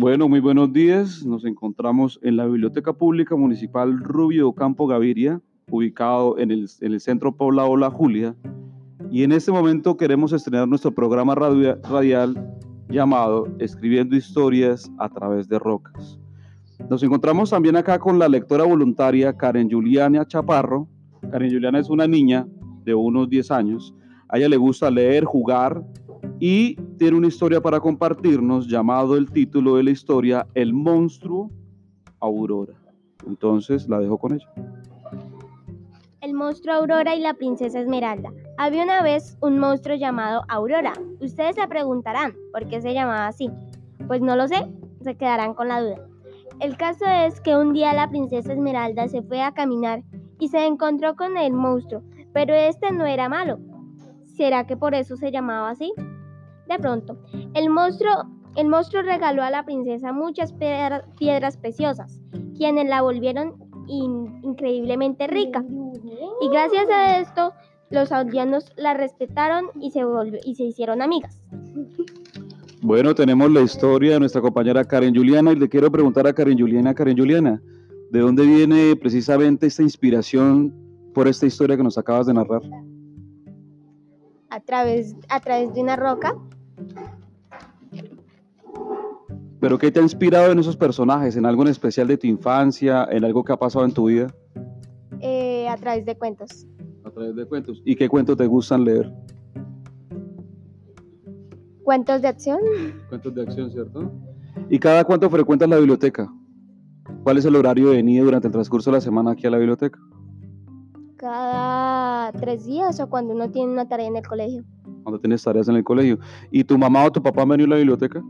Bueno, muy buenos días. Nos encontramos en la Biblioteca Pública Municipal Rubio Campo Gaviria, ubicado en el, en el centro poblado La Julia. Y en este momento queremos estrenar nuestro programa radial llamado Escribiendo historias a través de rocas. Nos encontramos también acá con la lectora voluntaria Karen Juliana Chaparro. Karen Juliana es una niña de unos 10 años. A ella le gusta leer, jugar y tiene una historia para compartirnos llamado el título de la historia El monstruo Aurora. Entonces la dejo con ella. El monstruo Aurora y la princesa Esmeralda. Había una vez un monstruo llamado Aurora. Ustedes se preguntarán por qué se llamaba así. Pues no lo sé, se quedarán con la duda. El caso es que un día la princesa Esmeralda se fue a caminar y se encontró con el monstruo, pero este no era malo. ¿Será que por eso se llamaba así? De pronto, el monstruo, el monstruo regaló a la princesa muchas piedras preciosas, quienes la volvieron increíblemente rica. Y gracias a esto, los aldeanos la respetaron y se, y se hicieron amigas. Bueno, tenemos la historia de nuestra compañera Karen Juliana y le quiero preguntar a Karen Juliana, Karen Juliana, ¿de dónde viene precisamente esta inspiración por esta historia que nos acabas de narrar? A través, a través de una roca. ¿Pero qué te ha inspirado en esos personajes? ¿En algo en especial de tu infancia? ¿En algo que ha pasado en tu vida? Eh, a través de cuentos. A través de cuentos. ¿Y qué cuentos te gustan leer? Cuentos de acción. Cuentos de acción, ¿cierto? ¿Y cada cuánto frecuentas la biblioteca? ¿Cuál es el horario de venida durante el transcurso de la semana aquí a la biblioteca? Cada tres días o cuando uno tiene una tarea en el colegio. Cuando tienes tareas en el colegio. ¿Y tu mamá o tu papá han venido a la biblioteca?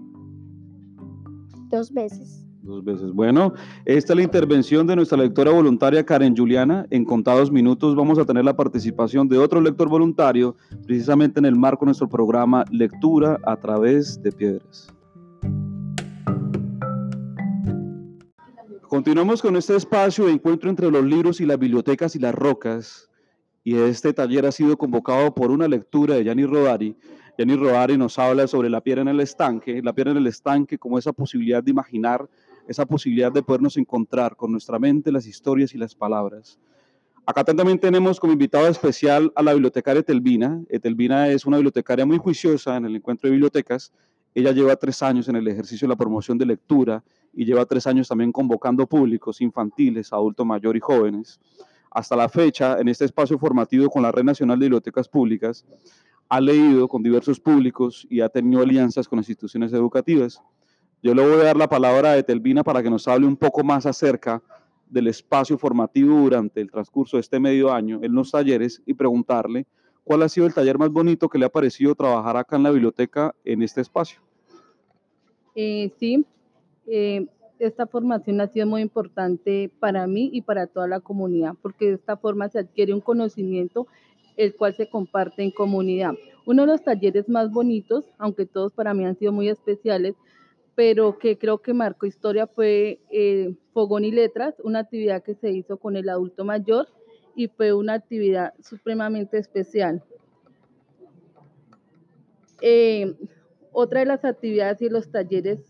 Dos veces. Dos veces. Bueno, esta es la intervención de nuestra lectora voluntaria Karen Juliana. En contados minutos vamos a tener la participación de otro lector voluntario, precisamente en el marco de nuestro programa Lectura a través de Piedras. Continuamos con este espacio de encuentro entre los libros y las bibliotecas y las rocas. Y este taller ha sido convocado por una lectura de Gianni Rodari, Jenny Rodari nos habla sobre la piedra en el estanque, la piedra en el estanque como esa posibilidad de imaginar esa posibilidad de podernos encontrar con nuestra mente las historias y las palabras. Acá también tenemos como invitado especial a la bibliotecaria Etelvina. Etelvina es una bibliotecaria muy juiciosa en el encuentro de bibliotecas. Ella lleva tres años en el ejercicio de la promoción de lectura y lleva tres años también convocando públicos infantiles, adulto mayor y jóvenes. Hasta la fecha, en este espacio formativo con la Red Nacional de Bibliotecas Públicas, ha leído con diversos públicos y ha tenido alianzas con instituciones educativas. Yo le voy a dar la palabra a Etelvina para que nos hable un poco más acerca del espacio formativo durante el transcurso de este medio año en los talleres y preguntarle cuál ha sido el taller más bonito que le ha parecido trabajar acá en la biblioteca en este espacio. Eh, sí, eh, esta formación ha sido muy importante para mí y para toda la comunidad, porque de esta forma se adquiere un conocimiento el cual se comparte en comunidad. Uno de los talleres más bonitos, aunque todos para mí han sido muy especiales, pero que creo que marcó historia fue eh, Fogón y Letras, una actividad que se hizo con el adulto mayor y fue una actividad supremamente especial. Eh, otra de las actividades y los talleres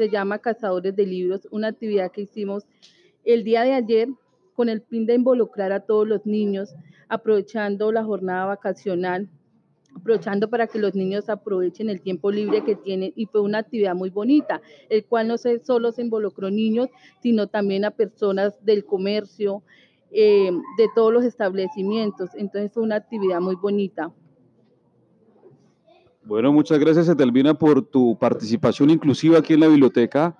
se llama Cazadores de Libros, una actividad que hicimos el día de ayer con el fin de involucrar a todos los niños, aprovechando la jornada vacacional aprovechando para que los niños aprovechen el tiempo libre que tienen y fue una actividad muy bonita, el cual no se, solo se involucró niños, sino también a personas del comercio, eh, de todos los establecimientos. Entonces fue una actividad muy bonita. Bueno, muchas gracias, Etelvina, por tu participación inclusiva aquí en la biblioteca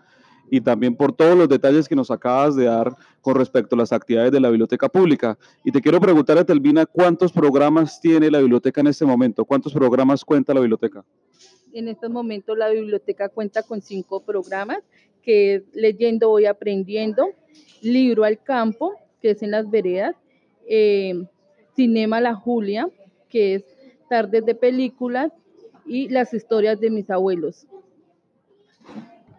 y también por todos los detalles que nos acabas de dar con respecto a las actividades de la biblioteca pública. Y te quiero preguntar a Telvina, ¿cuántos programas tiene la biblioteca en este momento? ¿Cuántos programas cuenta la biblioteca? En este momento la biblioteca cuenta con cinco programas, que es Leyendo Voy Aprendiendo, Libro al Campo, que es en las veredas, eh, Cinema La Julia, que es Tardes de Películas, y Las Historias de mis Abuelos.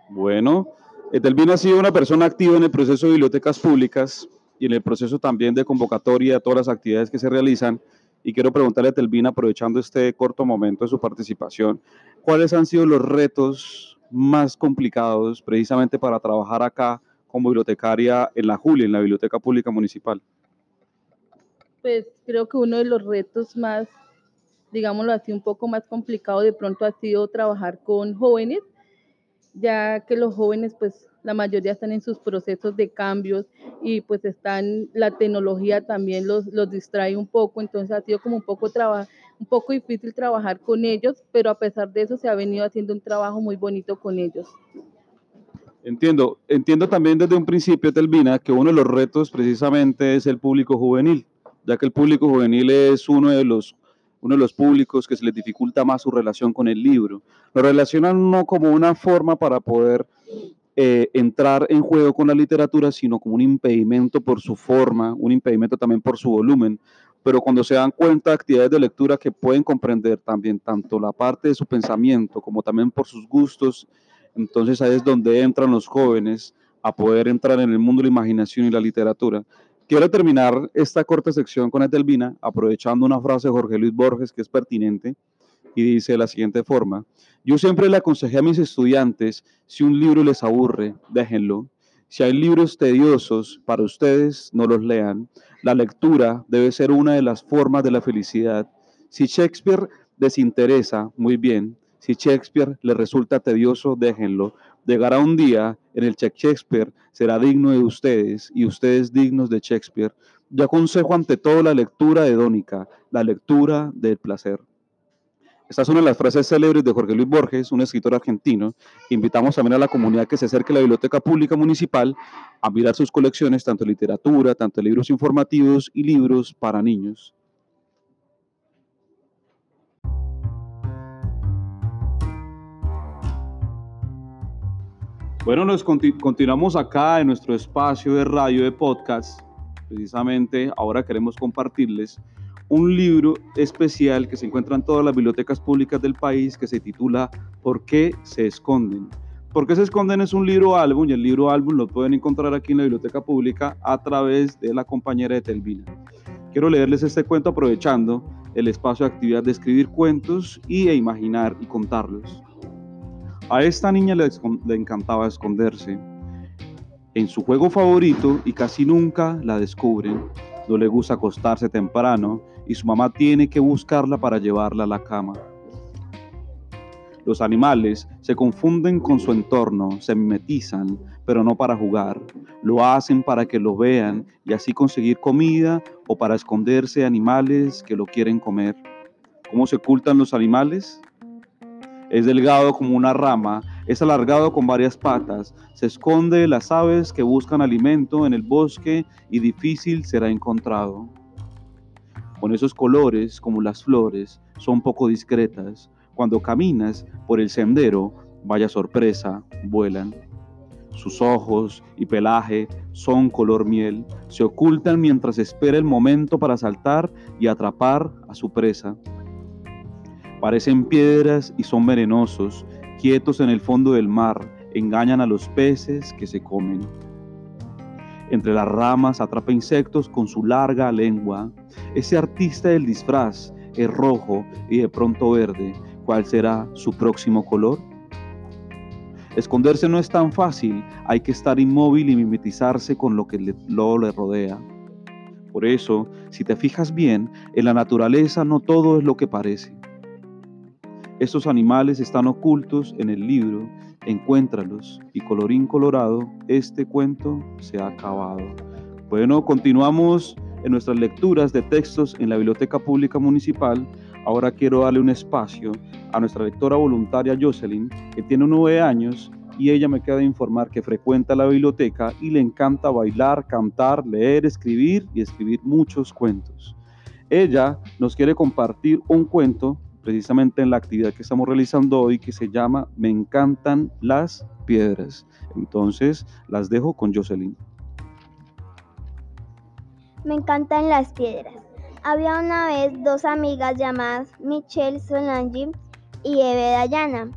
Bueno, Etelvina ha sido una persona activa en el proceso de bibliotecas públicas y en el proceso también de convocatoria a todas las actividades que se realizan. Y quiero preguntarle a Etelvina, aprovechando este corto momento de su participación, ¿cuáles han sido los retos más complicados precisamente para trabajar acá como bibliotecaria en la Julia, en la Biblioteca Pública Municipal? Pues creo que uno de los retos más, digámoslo así, un poco más complicado de pronto ha sido trabajar con jóvenes, ya que los jóvenes pues la mayoría están en sus procesos de cambios y pues están, la tecnología también los, los distrae un poco, entonces ha sido como un poco, un poco difícil trabajar con ellos, pero a pesar de eso se ha venido haciendo un trabajo muy bonito con ellos. Entiendo, entiendo también desde un principio, Telvina, que uno de los retos precisamente es el público juvenil, ya que el público juvenil es uno de los uno de los públicos que se les dificulta más su relación con el libro. Lo relacionan no como una forma para poder eh, entrar en juego con la literatura, sino como un impedimento por su forma, un impedimento también por su volumen. Pero cuando se dan cuenta de actividades de lectura que pueden comprender también tanto la parte de su pensamiento como también por sus gustos entonces ahí es donde entran los jóvenes a poder entrar en el mundo de la imaginación y la literatura. Quiero terminar esta corta sección con Etelvina aprovechando una frase de Jorge Luis Borges que es pertinente y dice de la siguiente forma, yo siempre le aconsejé a mis estudiantes, si un libro les aburre, déjenlo. Si hay libros tediosos para ustedes, no los lean. La lectura debe ser una de las formas de la felicidad. Si Shakespeare desinteresa, muy bien. Si Shakespeare le resulta tedioso, déjenlo. Llegará un día en el que Shakespeare será digno de ustedes y ustedes dignos de Shakespeare. Yo aconsejo ante todo la lectura hedónica, la lectura del placer. Esta es una de las frases célebres de Jorge Luis Borges, un escritor argentino. Invitamos también a la comunidad que se acerque a la Biblioteca Pública Municipal a mirar sus colecciones, tanto literatura, tanto libros informativos y libros para niños. Bueno, nos continuamos acá en nuestro espacio de radio de podcast. Precisamente ahora queremos compartirles un libro especial que se encuentra en todas las bibliotecas públicas del país que se titula ¿Por qué se esconden? ¿Por qué se esconden? Es un libro álbum y el libro álbum lo pueden encontrar aquí en la biblioteca pública a través de la compañera de Telvina. Quiero leerles este cuento aprovechando el espacio de actividad de escribir cuentos y e imaginar y contarlos. A esta niña le, encantaba esconderse en su juego favorito y casi nunca la descubren. No le gusta acostarse temprano y su mamá tiene que buscarla para llevarla a la cama. Los animales se confunden con su entorno, se mimetizan, pero no para jugar. Lo hacen para que lo vean y así conseguir comida o para esconderse animales que lo quieren comer. ¿Cómo se ocultan los animales? Es delgado como una rama, es alargado con varias patas, se esconde de las aves que buscan alimento en el bosque y difícil será encontrado. Con esos colores, como las flores, son poco discretas. Cuando caminas por el sendero, vaya sorpresa, vuelan. Sus ojos y pelaje son color miel, se ocultan mientras espera el momento para saltar y atrapar a su presa. Parecen piedras y son venenosos, quietos en el fondo del mar, engañan a los peces que se comen. Entre las ramas atrapa insectos con su larga lengua. Ese artista del disfraz es rojo y de pronto verde. ¿Cuál será su próximo color? Esconderse no es tan fácil, hay que estar inmóvil y mimetizarse con lo que le, rodea. Por eso, si te fijas bien, en la naturaleza no todo es lo que parece. Estos animales están ocultos en el libro, encuéntralos y colorín colorado, este cuento se ha acabado. Bueno, continuamos en nuestras lecturas de textos en la Biblioteca Pública Municipal. Ahora quiero darle un espacio a nuestra lectora voluntaria Jocelyn, que tiene nueve años y ella me queda de informar que frecuenta la biblioteca y le encanta bailar, cantar, leer, escribir y escribir muchos cuentos. Ella nos quiere compartir un cuento precisamente en la actividad que estamos realizando hoy que se llama Me encantan las piedras. Entonces las dejo con Jocelyn. Me encantan las piedras. Había una vez dos amigas llamadas Michelle Solange y Eve Dayana.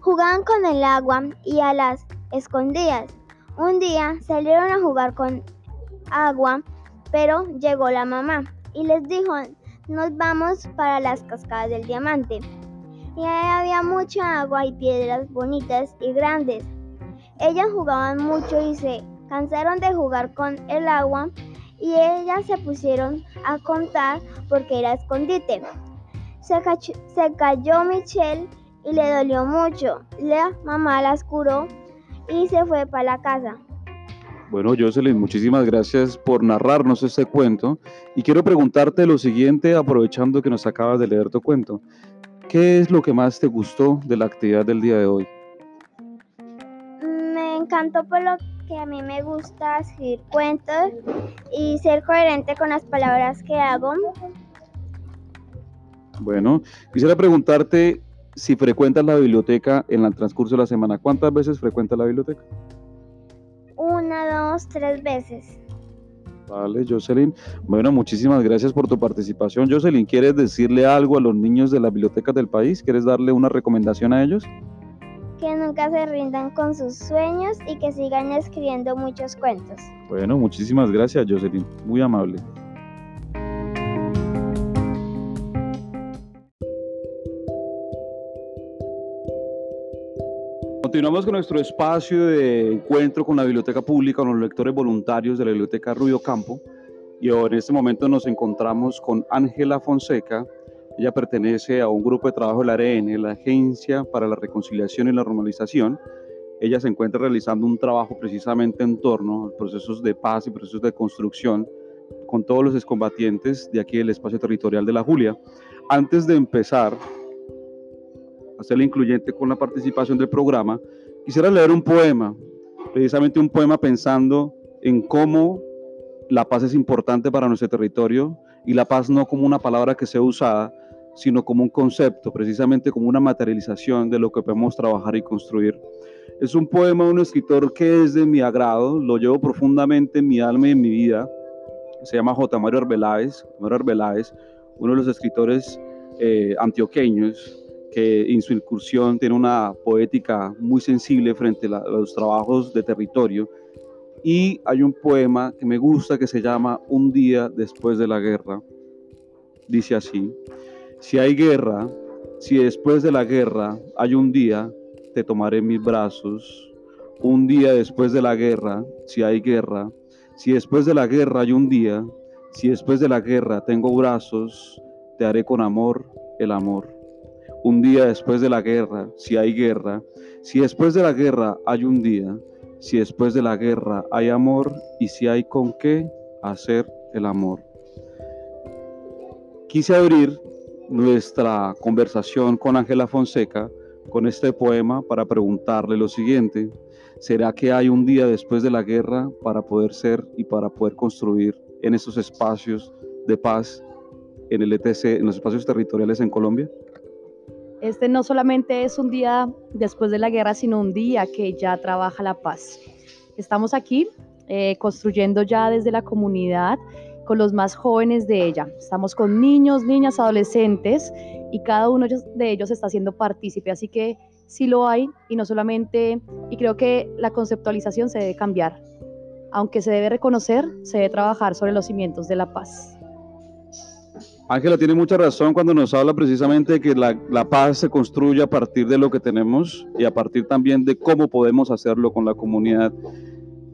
Jugaban con el agua y a las escondidas. Un día salieron a jugar con agua, pero llegó la mamá y les dijo, nos vamos para las cascadas del diamante. y ahí había mucha agua y piedras bonitas y grandes. Ellas jugaban mucho y se cansaron de jugar con el agua y ellas se pusieron a contar porque era escondite. Se, se cayó Michelle y le dolió mucho. La mamá la curó y se fue para la casa. Bueno, Jocelyn, muchísimas gracias por narrarnos este cuento. Y quiero preguntarte lo siguiente, aprovechando que nos acabas de leer tu cuento. ¿Qué es lo que más te gustó de la actividad del día de hoy? Me encantó por lo que a mí me gusta escribir cuentos y ser coherente con las palabras que hago. Bueno, quisiera preguntarte si frecuentas la biblioteca en el transcurso de la semana. ¿Cuántas veces frecuentas la biblioteca? Una, dos, tres veces. Vale, Jocelyn. Bueno, muchísimas gracias por tu participación. Jocelyn, ¿quieres decirle algo a los niños de las bibliotecas del país? ¿Quieres darle una recomendación a ellos? Que nunca se rindan con sus sueños y que sigan escribiendo muchos cuentos. Bueno, muchísimas gracias, Jocelyn. Muy amable. Continuamos con nuestro espacio de encuentro con la biblioteca pública, con los lectores voluntarios de la biblioteca Rubio Campo. Y en este momento nos encontramos con Ángela Fonseca. Ella pertenece a un grupo de trabajo de la ARN, la Agencia para la Reconciliación y la Normalización. Ella se encuentra realizando un trabajo precisamente en torno a procesos de paz y procesos de construcción con todos los excombatientes de aquí del espacio territorial de la Julia. Antes de empezar, hacerla incluyente con la participación del programa, quisiera leer un poema, precisamente un poema pensando en cómo la paz es importante para nuestro territorio y la paz no como una palabra que sea usada, sino como un concepto, precisamente como una materialización de lo que podemos trabajar y construir. Es un poema de un escritor que es de mi agrado, lo llevo profundamente en mi alma y en mi vida. Se llama J. Mario Arbeláez, Mario Arbeláez uno de los escritores eh, antioqueños que en su incursión tiene una poética muy sensible frente a, los trabajos de territorio. Y hay un poema que me gusta que se llama Un día después de la guerra. Dice así, si hay guerra, si después de la guerra hay un día, te tomaré en mis brazos. Un día después de la guerra, si hay guerra, si después de la guerra hay un día, si después de la guerra tengo brazos, te haré con amor el amor un día después de la guerra, si hay guerra, si después de la guerra hay un día, si después de la guerra hay amor y si hay con qué hacer el amor. Quise abrir nuestra conversación con Ángela Fonseca con este poema para preguntarle lo siguiente. ¿Será que hay un día después de la guerra para poder ser y para poder construir en esos espacios de paz en el ETC, en los espacios territoriales en Colombia? Este no solamente es un día después de la guerra, sino un día que ya trabaja la paz. Estamos aquí eh, construyendo ya desde la comunidad con los más jóvenes de ella. Estamos con niños, niñas, adolescentes y cada uno de ellos está siendo partícipe, así que sí lo hay y no solamente, y creo que la conceptualización se debe cambiar. Aunque se debe reconocer, se debe trabajar sobre los cimientos de la paz. Ángela tiene mucha razón cuando nos habla precisamente de que la, la, paz se construye a partir de lo que tenemos y a partir también de cómo podemos hacerlo con la comunidad.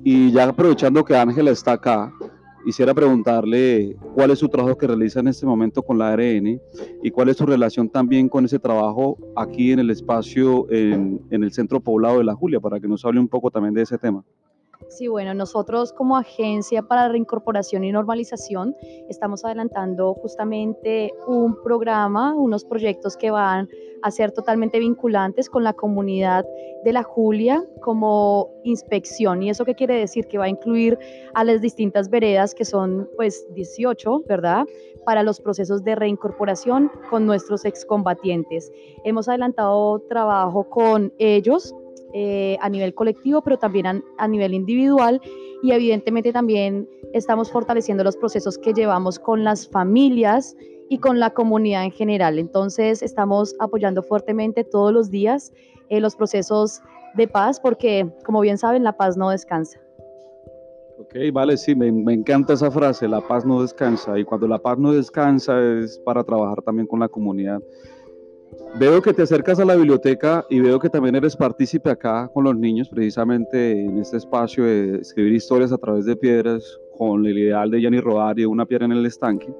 Y ya aprovechando que Ángela está acá, quisiera preguntarle cuál es su trabajo que realiza en este momento con la ARN y cuál es su relación también con ese trabajo aquí en el espacio, en, en el centro poblado de La Julia, para que nos hable un poco también de ese tema. Sí, bueno, nosotros como Agencia para Reincorporación y Normalización estamos adelantando justamente un programa, unos proyectos que van a ser totalmente vinculantes con la comunidad de la Julia como inspección. ¿Y eso qué quiere decir? Que va a incluir a las distintas veredas, que son pues 18, ¿verdad? Para los procesos de reincorporación con nuestros excombatientes. Hemos adelantado trabajo con ellos eh, a nivel colectivo, pero también a, nivel individual y evidentemente también estamos fortaleciendo los procesos que llevamos con las familias y con la comunidad en general. Entonces estamos apoyando fuertemente todos los días eh, los procesos de paz porque, como bien saben, la paz no descansa. Ok, vale, sí, me, me, encanta esa frase, la paz no descansa. Y cuando la paz no descansa es para trabajar también con la comunidad. Veo que te acercas a la biblioteca y veo que también eres partícipe acá con los niños, precisamente en este espacio de escribir historias a través de piedras, con el ideal de Gianni Rodari, una piedra en el estanque.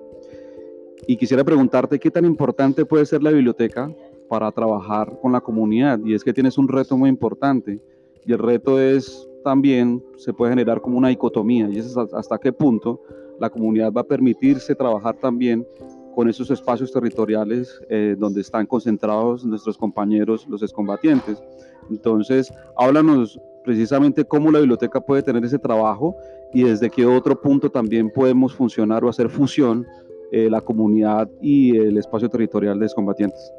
Y quisiera preguntarte qué tan importante puede ser la biblioteca para trabajar con la comunidad. Y es que tienes un reto muy importante. Y el reto es también, se puede generar como una dicotomía. Y es hasta qué punto la comunidad va a permitirse trabajar también con esos espacios territoriales eh, donde están concentrados nuestros compañeros, los excombatientes. Entonces, háblanos precisamente cómo la biblioteca puede tener ese trabajo y desde qué otro punto también podemos funcionar o hacer fusión eh, la comunidad y el espacio territorial de excombatientes.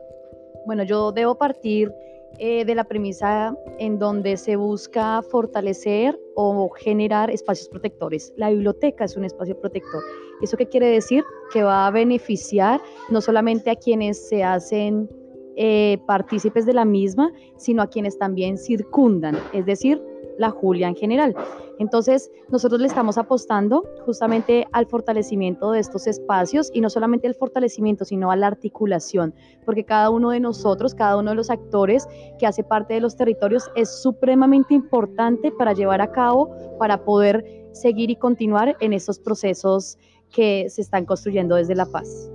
Bueno, yo debo partir eh, de la premisa en donde se busca fortalecer o generar espacios protectores. La biblioteca es un espacio protector. ¿Eso qué quiere decir? Que va a beneficiar no solamente a quienes se hacen eh, partícipes de la misma, sino a quienes también circundan, es decir, la Julia en general. Entonces, nosotros le estamos apostando justamente al fortalecimiento de estos espacios y no solamente al fortalecimiento, sino a la articulación, porque cada uno de nosotros, cada uno de los actores que hace parte de los territorios es supremamente importante para llevar a cabo, para poder seguir y continuar en estos procesos que se están construyendo desde la paz.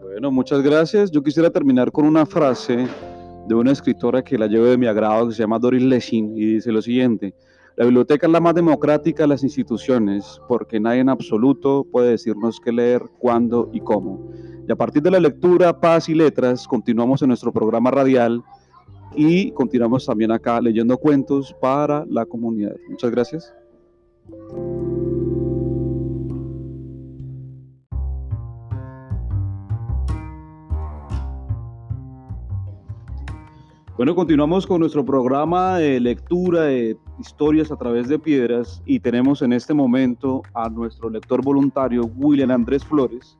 Bueno, muchas gracias. Yo quisiera terminar con una frase de una escritora que la llevo de mi agrado, que se llama Doris Lessing, y dice lo siguiente, la biblioteca es la más democrática de las instituciones, porque nadie en absoluto puede decirnos qué leer, cuándo y cómo. Y a partir de la lectura, paz y letras, continuamos en nuestro programa radial y continuamos también acá leyendo cuentos para la comunidad. Muchas gracias. Bueno, continuamos con nuestro programa de lectura de historias a través de piedras y tenemos en este momento a nuestro lector voluntario William Andrés Flores.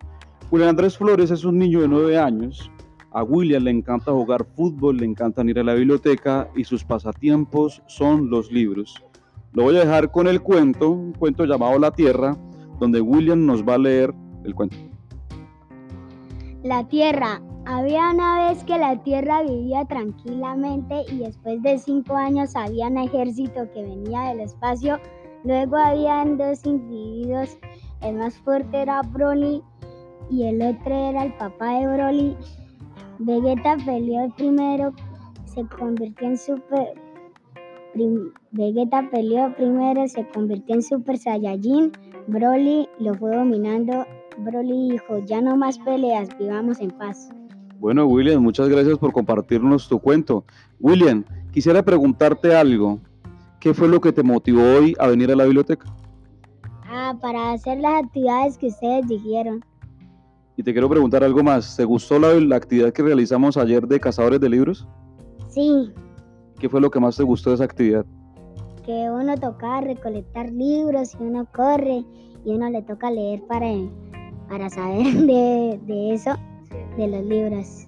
William Andrés Flores es un niño de nueve años. A William le encanta jugar fútbol, le encanta ir a la biblioteca y sus pasatiempos son los libros. Lo voy a dejar con el cuento, un cuento llamado La Tierra, donde William nos va a leer el cuento. La Tierra, había una vez que la Tierra vivía tranquilamente y después de cinco años había un ejército que venía del espacio. Luego habían dos individuos, el más fuerte era Broly y el otro era el papá de Broly. Vegeta peleó primero, se convirtió en super... Vegeta peleó primero, se convirtió en Super Saiyajin. Broly lo fue dominando. Broly dijo, ya no más peleas, vivamos en paz. Bueno, William, muchas gracias por compartirnos tu cuento. William, quisiera preguntarte algo. ¿Qué fue lo que te motivó hoy a venir a la biblioteca? Ah, para hacer las actividades que ustedes dijeron. Y te quiero preguntar algo más. ¿Te gustó la, la actividad que realizamos ayer de cazadores de libros? Sí. ¿Qué fue lo que más te gustó de esa actividad? Que uno toca recolectar libros y uno corre y uno le toca leer para, para saber de, de eso de los libros.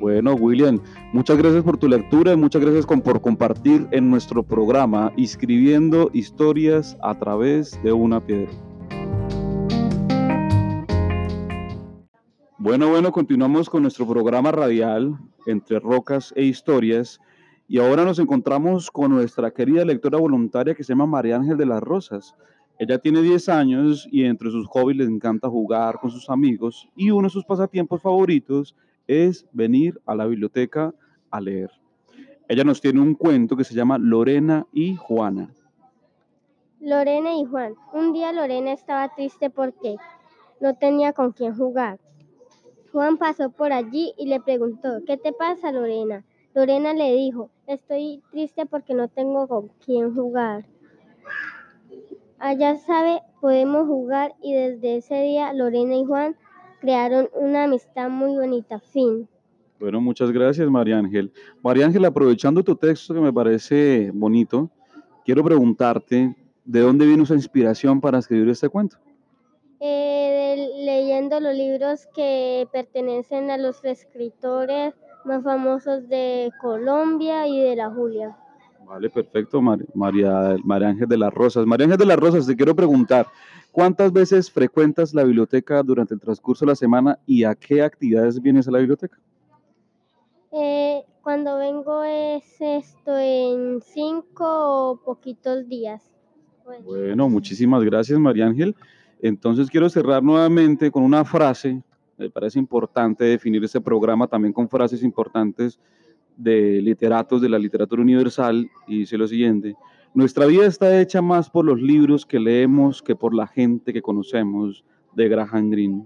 Bueno, William, muchas gracias por tu lectura y muchas gracias por compartir en nuestro programa Escribiendo historias a través de una piedra. Bueno, bueno, continuamos con nuestro programa radial entre rocas e historias y ahora nos encontramos con nuestra querida lectora voluntaria que se llama María Ángel de las Rosas. Ella tiene 10 años y entre sus hobbies le encanta jugar con sus amigos y uno de sus pasatiempos favoritos es venir a la biblioteca a leer. Ella nos tiene un cuento que se llama Lorena y Juana. Lorena y Juan. Un día Lorena estaba triste porque no tenía con quién jugar. Juan pasó por allí y le preguntó, ¿qué te pasa Lorena? Lorena le dijo, estoy triste porque no tengo con quién jugar. Allá sabe, podemos jugar y desde ese día Lorena y Juan crearon una amistad muy bonita. Fin. Bueno, muchas gracias María Ángel. María Ángel, aprovechando tu texto que me parece bonito, quiero preguntarte, ¿de dónde vino esa inspiración para escribir este cuento? Eh, leyendo los libros que pertenecen a los escritores más famosos de Colombia y de la Julia. Vale, perfecto, María, María Ángel de las Rosas. María Ángel de las Rosas, te quiero preguntar, ¿cuántas veces frecuentas la biblioteca durante el transcurso de la semana y a qué actividades vienes a la biblioteca? Eh, cuando vengo es esto en cinco o poquitos días. Bueno. Bueno, muchísimas gracias, María Ángel. Entonces quiero cerrar nuevamente con una frase. Me parece importante definir este programa también con frases importantes de literatos de la literatura universal y dice lo siguiente. Nuestra vida está hecha más por los libros que leemos que por la gente que conocemos de Graham Greene.